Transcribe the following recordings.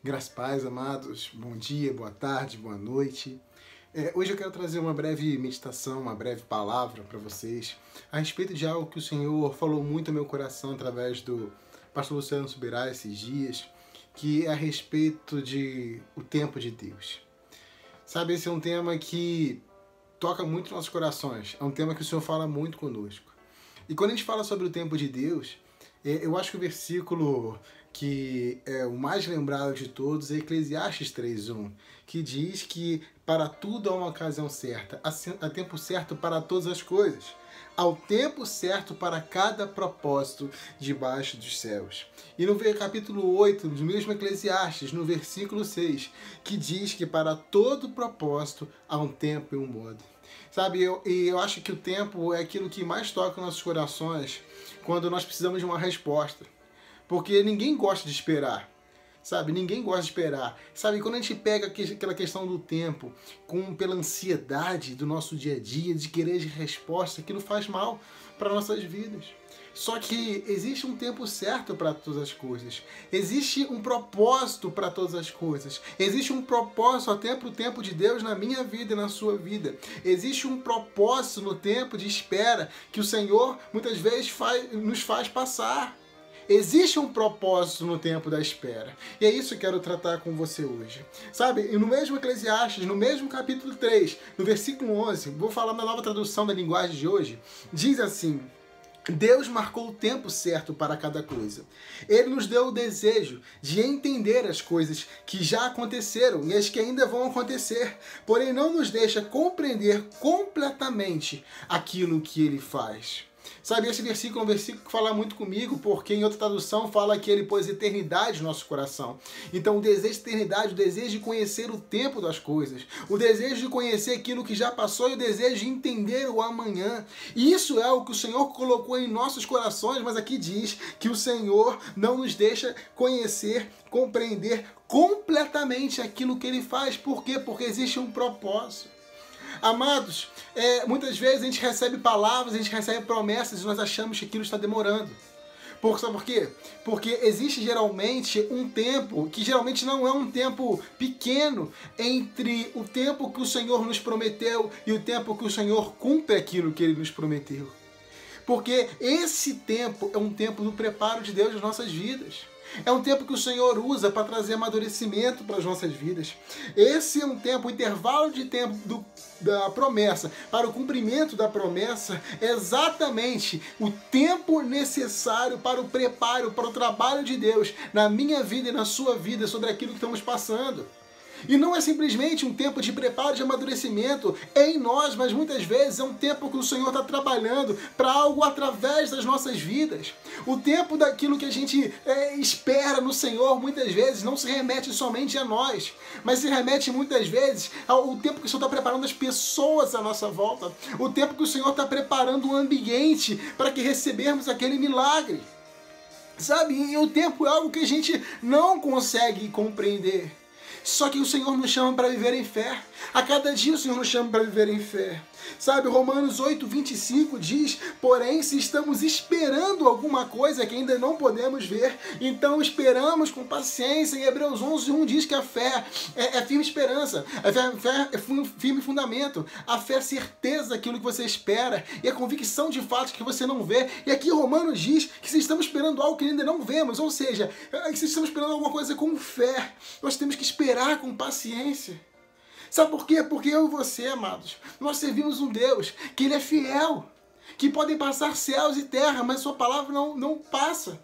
Graças paz, amados. Bom dia, boa tarde, boa noite. É, hoje eu quero trazer uma breve meditação, uma breve palavra para vocês a respeito de algo que o Senhor falou muito ao meu coração através do pastor Luciano Subirá esses dias, que é a respeito de o tempo de Deus. Sabe, esse é um tema que toca muito nossos corações, é um tema que o Senhor fala muito conosco. E quando a gente fala sobre o tempo de Deus, eu acho que o versículo que é o mais lembrado de todos é Eclesiastes 3.1, que diz que para tudo há uma ocasião certa, há tempo certo para todas as coisas, ao tempo certo para cada propósito debaixo dos céus. E no capítulo 8 do mesmo Eclesiastes, no versículo 6, que diz que para todo propósito há um tempo e um modo. Sabe, eu, e eu acho que o tempo é aquilo que mais toca nossos corações quando nós precisamos de uma resposta. Porque ninguém gosta de esperar. Sabe, ninguém gosta de esperar. Sabe, quando a gente pega aquela questão do tempo com pela ansiedade do nosso dia a dia, de querer de resposta, aquilo faz mal para nossas vidas. Só que existe um tempo certo para todas as coisas. Existe um propósito para todas as coisas. Existe um propósito até para o tempo de Deus na minha vida e na sua vida. Existe um propósito no tempo de espera que o Senhor muitas vezes faz, nos faz passar. Existe um propósito no tempo da espera. E é isso que quero tratar com você hoje. Sabe, no mesmo Eclesiastes, no mesmo capítulo 3, no versículo 11, vou falar na nova tradução da linguagem de hoje, diz assim: Deus marcou o tempo certo para cada coisa. Ele nos deu o desejo de entender as coisas que já aconteceram e as que ainda vão acontecer, porém não nos deixa compreender completamente aquilo que ele faz. Sabe, esse versículo é um versículo que fala muito comigo, porque em outra tradução fala que ele pôs eternidade no nosso coração. Então, o desejo de eternidade, o desejo de conhecer o tempo das coisas, o desejo de conhecer aquilo que já passou e o desejo de entender o amanhã. Isso é o que o Senhor colocou em nossos corações, mas aqui diz que o Senhor não nos deixa conhecer, compreender completamente aquilo que ele faz. Por quê? Porque existe um propósito. Amados, é, muitas vezes a gente recebe palavras, a gente recebe promessas e nós achamos que aquilo está demorando. Por, sabe por quê? Porque existe geralmente um tempo, que geralmente não é um tempo pequeno, entre o tempo que o Senhor nos prometeu e o tempo que o Senhor cumpre aquilo que ele nos prometeu. Porque esse tempo é um tempo do preparo de Deus nas nossas vidas. É um tempo que o Senhor usa para trazer amadurecimento para as nossas vidas. Esse é um tempo, o intervalo de tempo do, da promessa para o cumprimento da promessa é exatamente o tempo necessário para o preparo, para o trabalho de Deus na minha vida e na sua vida sobre aquilo que estamos passando. E não é simplesmente um tempo de preparo, de amadurecimento em nós, mas muitas vezes é um tempo que o Senhor está trabalhando para algo através das nossas vidas. O tempo daquilo que a gente é, espera no Senhor muitas vezes não se remete somente a nós, mas se remete muitas vezes ao tempo que o Senhor está preparando as pessoas à nossa volta, o tempo que o Senhor está preparando o ambiente para que recebermos aquele milagre. Sabe? E o tempo é algo que a gente não consegue compreender. Só que o Senhor nos chama para viver em fé. A cada dia o Senhor nos chama para viver em fé. Sabe, Romanos 8, 25 diz: Porém, se estamos esperando alguma coisa que ainda não podemos ver, então esperamos com paciência. Em Hebreus 11, 1 diz que a fé é, é firme esperança, a fé, fé é firme fundamento, a fé é certeza daquilo que você espera e a convicção de fatos que você não vê. E aqui Romanos diz que se estamos esperando algo que ainda não vemos, ou seja, se estamos esperando alguma coisa com fé, nós temos que esperar com paciência. Sabe por quê? Porque eu e você, amados, nós servimos um Deus que Ele é fiel, que podem passar céus e terra, mas Sua palavra não, não passa.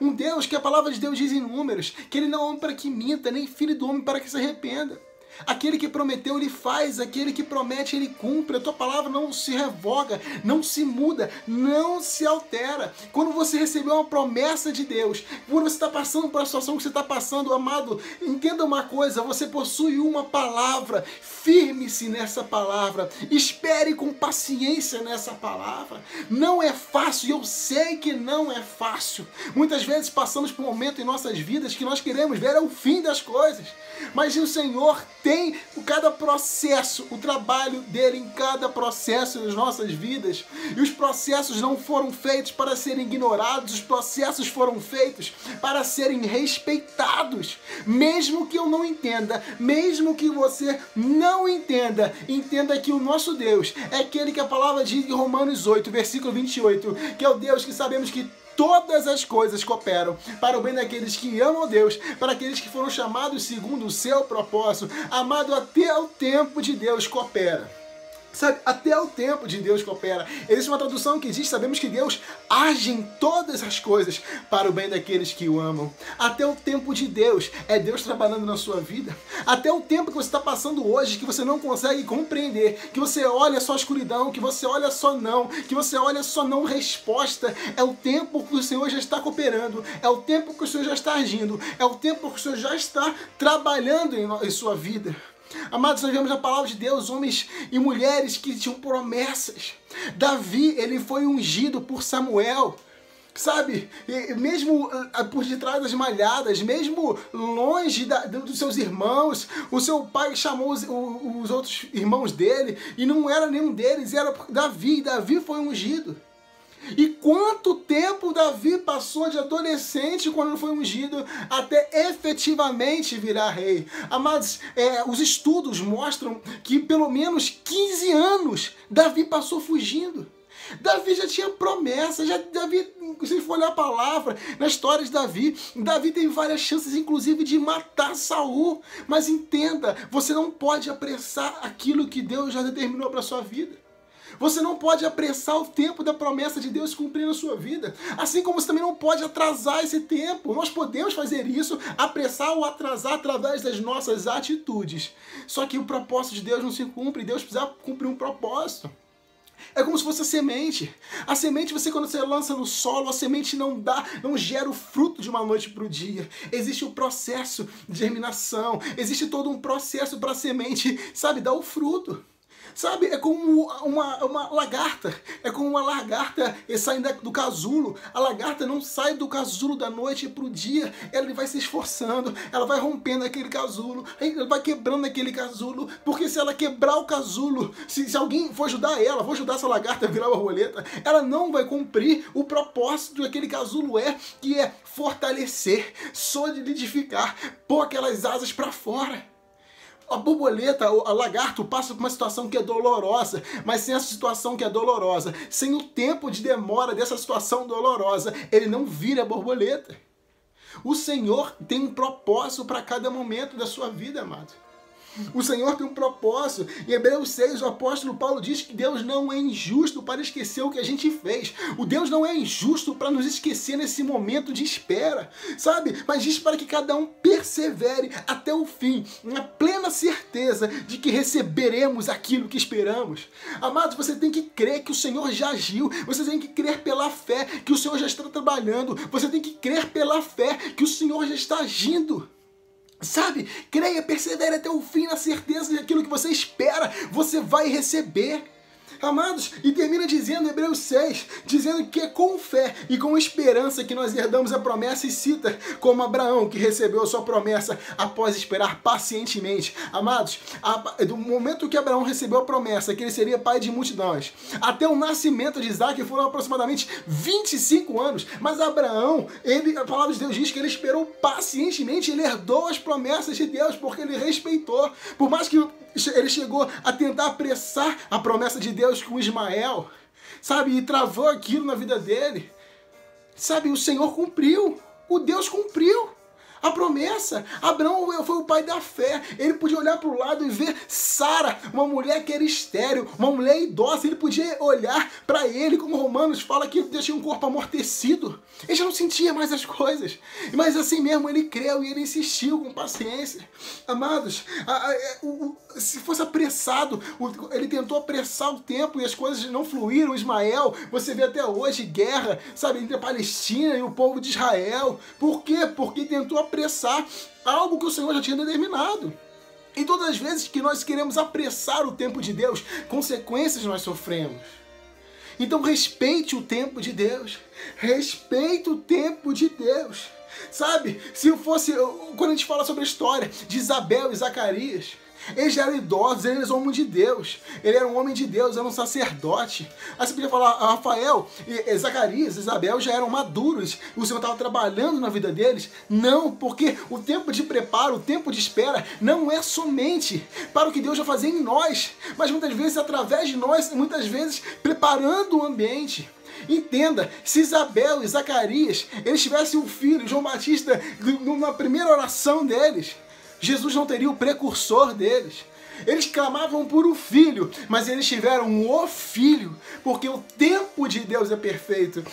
Um Deus que a palavra de Deus diz em números, que Ele não é homem para que minta, nem filho do homem para que se arrependa. Aquele que prometeu, ele faz. Aquele que promete, ele cumpre. A tua palavra não se revoga, não se muda, não se altera. Quando você recebeu uma promessa de Deus, quando você está passando por a situação que você está passando, amado, entenda uma coisa: você possui uma palavra. Firme-se nessa palavra. Espere com paciência nessa palavra. Não é fácil, eu sei que não é fácil. Muitas vezes passamos por um momento em nossas vidas que nós queremos ver o fim das coisas. Mas o Senhor tem cada processo, o trabalho dele em cada processo das nossas vidas. E os processos não foram feitos para serem ignorados, os processos foram feitos para serem respeitados. Mesmo que eu não entenda, mesmo que você não entenda, entenda que o nosso Deus é aquele que a palavra diz em Romanos 8, versículo 28, que é o Deus que sabemos que todas as coisas cooperam para o bem daqueles que amam Deus, para aqueles que foram chamados segundo o seu propósito. Amado, até o tempo de Deus coopera. Sabe, até o tempo de Deus coopera. Existe uma tradução que diz: sabemos que Deus age em todas as coisas para o bem daqueles que o amam. Até o tempo de Deus é Deus trabalhando na sua vida. Até o tempo que você está passando hoje, que você não consegue compreender, que você olha só a escuridão, que você olha só não, que você olha só não resposta, é o tempo que o Senhor já está cooperando, é o tempo que o Senhor já está agindo, é o tempo que o Senhor já está trabalhando em, em sua vida. Amados, nós vemos a palavra de Deus, homens e mulheres que tinham promessas. Davi, ele foi ungido por Samuel. Sabe, mesmo ah, por detrás das malhadas, mesmo longe da, dos seus irmãos, o seu pai chamou os, os outros irmãos dele e não era nenhum deles, era Davi. Davi foi ungido. E quanto tempo Davi passou de adolescente quando foi ungido até efetivamente virar rei? Amados, é, os estudos mostram que pelo menos 15 anos Davi passou fugindo. Davi já tinha promessa, já Davi, se for olhar a palavra, na história de Davi, Davi tem várias chances, inclusive, de matar Saul. Mas entenda, você não pode apressar aquilo que Deus já determinou para sua vida. Você não pode apressar o tempo da promessa de Deus cumprir na sua vida. Assim como você também não pode atrasar esse tempo. Nós podemos fazer isso, apressar ou atrasar através das nossas atitudes. Só que o propósito de Deus não se cumpre. Deus precisa cumprir um propósito. É como se fosse a semente. A semente, você quando você lança no solo, a semente não dá, não gera o fruto de uma noite para o dia. Existe o processo de germinação, existe todo um processo para a semente, sabe, dar o fruto. Sabe, é como uma, uma lagarta. É como uma lagarta saindo do casulo. A lagarta não sai do casulo da noite para o dia. Ela vai se esforçando, ela vai rompendo aquele casulo, ela vai quebrando aquele casulo. Porque se ela quebrar o casulo, se, se alguém for ajudar ela, for ajudar essa lagarta a virar borboleta, ela não vai cumprir o propósito que aquele casulo é, que é fortalecer, solidificar, pôr aquelas asas para fora. A borboleta, a lagarto passa por uma situação que é dolorosa, mas sem essa situação que é dolorosa, sem o tempo de demora dessa situação dolorosa, ele não vira borboleta. O Senhor tem um propósito para cada momento da sua vida, amado. O Senhor tem um propósito. Em Hebreus 6, o apóstolo Paulo diz que Deus não é injusto para esquecer o que a gente fez. O Deus não é injusto para nos esquecer nesse momento de espera, sabe? Mas diz para que cada um persevere até o fim, na plena certeza de que receberemos aquilo que esperamos. Amados, você tem que crer que o Senhor já agiu. Você tem que crer pela fé que o Senhor já está trabalhando. Você tem que crer pela fé que o Senhor já está agindo. Sabe? Creia, persevere até o fim na certeza de aquilo que você espera, você vai receber. Amados, e termina dizendo, Hebreus 6, dizendo que é com fé e com esperança que nós herdamos a promessa, e cita como Abraão, que recebeu a sua promessa após esperar pacientemente. Amados, a, do momento que Abraão recebeu a promessa, que ele seria pai de multidões, até o nascimento de Isaac foram aproximadamente 25 anos, mas Abraão, ele, a palavra de Deus diz que ele esperou pacientemente, ele herdou as promessas de Deus, porque ele respeitou. Por mais que ele chegou a tentar apressar a promessa de Deus com Ismael, sabe? E travou aquilo na vida dele. Sabe, o Senhor cumpriu. O Deus cumpriu a promessa. Abraão foi o pai da fé. Ele podia olhar para o lado e ver Sara, uma mulher que era estéreo, uma mulher idosa. Ele podia olhar para ele, como Romanos fala que ele tinha um corpo amortecido. Ele já não sentia mais as coisas. Mas assim mesmo ele creu e ele insistiu com paciência. Amados, a, a, é, se fosse apressado, o, ele tentou apressar o tempo e as coisas não fluíram. Ismael, você vê até hoje guerra, sabe, entre a Palestina e o povo de Israel. Por quê? Porque tentou apressar algo que o Senhor já tinha determinado. E todas as vezes que nós queremos apressar o tempo de Deus, consequências nós sofremos. Então respeite o tempo de Deus. Respeite o tempo de Deus. Sabe? Se fosse. Quando a gente fala sobre a história de Isabel e Zacarias, Eles já eram idosos, eles eram homem de Deus. Ele era um homem de Deus, era um sacerdote. Aí você podia falar, Rafael, e, Zacarias, Isabel já eram maduros. O Senhor estava trabalhando na vida deles? Não, porque o tempo de preparo, o tempo de espera, não é somente para o que Deus vai fazer em nós, mas muitas vezes através de nós, muitas vezes preparando o ambiente. Entenda, se Isabel e Zacarias eles tivessem um filho, João Batista, na primeira oração deles, Jesus não teria o precursor deles. Eles clamavam por um filho, mas eles tiveram o filho, porque o tempo de Deus é perfeito.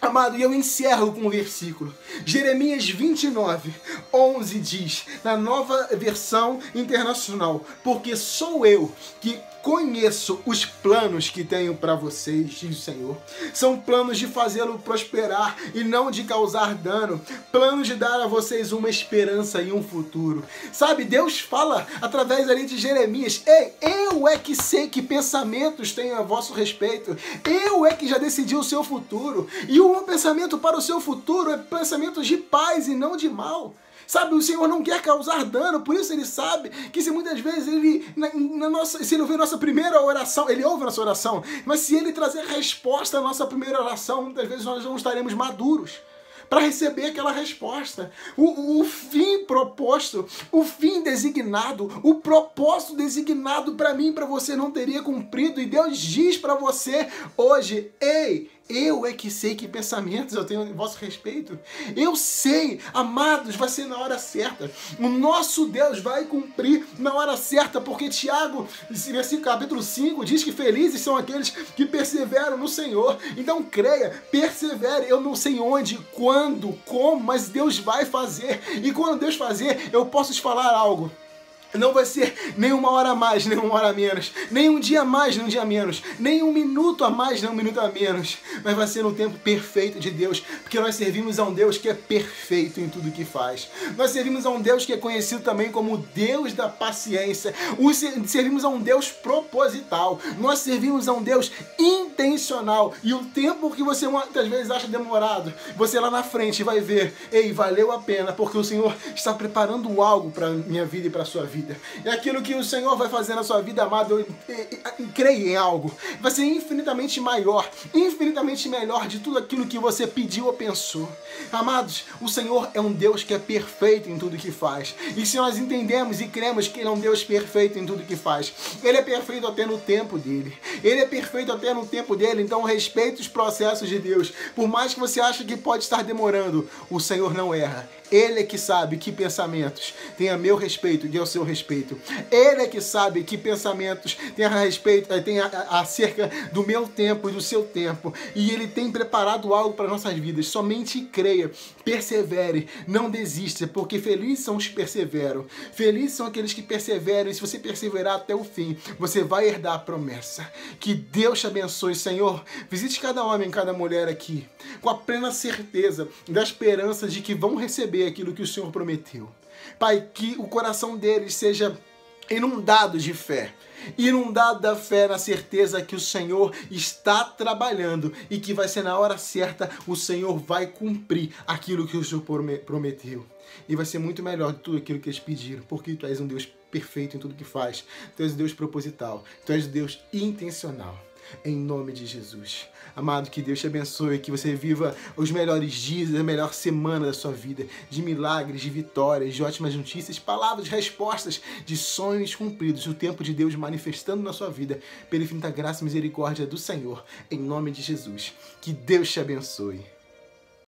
Amado, e eu encerro com um versículo. Jeremias 29, 11 diz, na nova versão internacional: Porque sou eu que Conheço os planos que tenho para vocês, diz o Senhor. São planos de fazê-lo prosperar e não de causar dano. Planos de dar a vocês uma esperança e um futuro. Sabe, Deus fala através ali de Jeremias: Ei, eu é que sei que pensamentos tenho a vosso respeito. Eu é que já decidi o seu futuro. E o meu pensamento para o seu futuro é pensamento de paz e não de mal. Sabe, o Senhor não quer causar dano, por isso ele sabe que se muitas vezes ele, na, na nossa, se ele ouvir nossa primeira oração, ele ouve nossa oração, mas se ele trazer resposta à nossa primeira oração, muitas vezes nós não estaremos maduros para receber aquela resposta. O, o, fim proposto, o fim designado, o propósito designado para mim, para você não teria cumprido. E Deus diz para você hoje: ei, eu é que sei que pensamentos eu tenho em vosso respeito. Eu sei, amados, vai ser na hora certa. O nosso Deus vai cumprir na hora certa, porque Tiago, versículo capítulo 5, diz que felizes são aqueles que perseveram no Senhor. Então creia, persevere. Eu não sei onde, quando, como, mas Deus vai fazer. E quando Deus fazer, eu posso te falar algo. Não vai ser nem uma hora a mais, nem uma hora a menos, nem um dia a mais, nem um dia a menos, nem um minuto a mais, nem um minuto a menos, mas vai ser no tempo perfeito de Deus, porque nós servimos a um Deus que é perfeito em tudo que faz. Nós servimos a um Deus que é conhecido também como Deus da paciência. Servimos a um Deus proposital. Nós servimos a um Deus intencional. E o tempo que você muitas vezes acha demorado, você lá na frente vai ver, ei, valeu a pena, porque o Senhor está preparando algo para minha vida e para sua vida vida. É aquilo que o Senhor vai fazer na sua vida, amado. Eu, creia em algo. Vai ser infinitamente maior, infinitamente melhor de tudo aquilo que você pediu ou pensou. Amados, o Senhor é um Deus que é perfeito em tudo que faz. E se nós entendemos e cremos que Ele é um Deus perfeito em tudo que faz, Ele é perfeito até no tempo dele. Ele é perfeito até no tempo dele, então respeite os processos de Deus. Por mais que você ache que pode estar demorando, o Senhor não erra. Ele é que sabe que pensamentos têm a meu respeito e ao seu respeito. Ele é que sabe que pensamentos têm a respeito, eh, têm acerca do meu tempo e do seu tempo. E ele tem preparado algo para nossas vidas. Somente creia, persevere, não desista, porque felizes são os que perseveram. Felizes são aqueles que perseveram. E se você perseverar até o fim, você vai herdar a promessa. Que Deus te abençoe, Senhor. Visite cada homem, cada mulher aqui, com a plena certeza da esperança de que vão receber aquilo que o Senhor prometeu. Pai, que o coração deles seja inundado de fé, inundado da fé na certeza que o Senhor está trabalhando e que vai ser na hora certa o Senhor vai cumprir aquilo que o Senhor prometeu. E vai ser muito melhor de tudo aquilo que eles pediram, porque tu és um Deus perfeito em tudo que faz. Tu és um Deus proposital, tu és um Deus intencional em nome de Jesus. Amado, que Deus te abençoe, que você viva os melhores dias, a melhor semana da sua vida, de milagres, de vitórias, de ótimas notícias, palavras, respostas, de sonhos cumpridos, o tempo de Deus manifestando na sua vida, pela infinita graça e misericórdia do Senhor, em nome de Jesus. Que Deus te abençoe.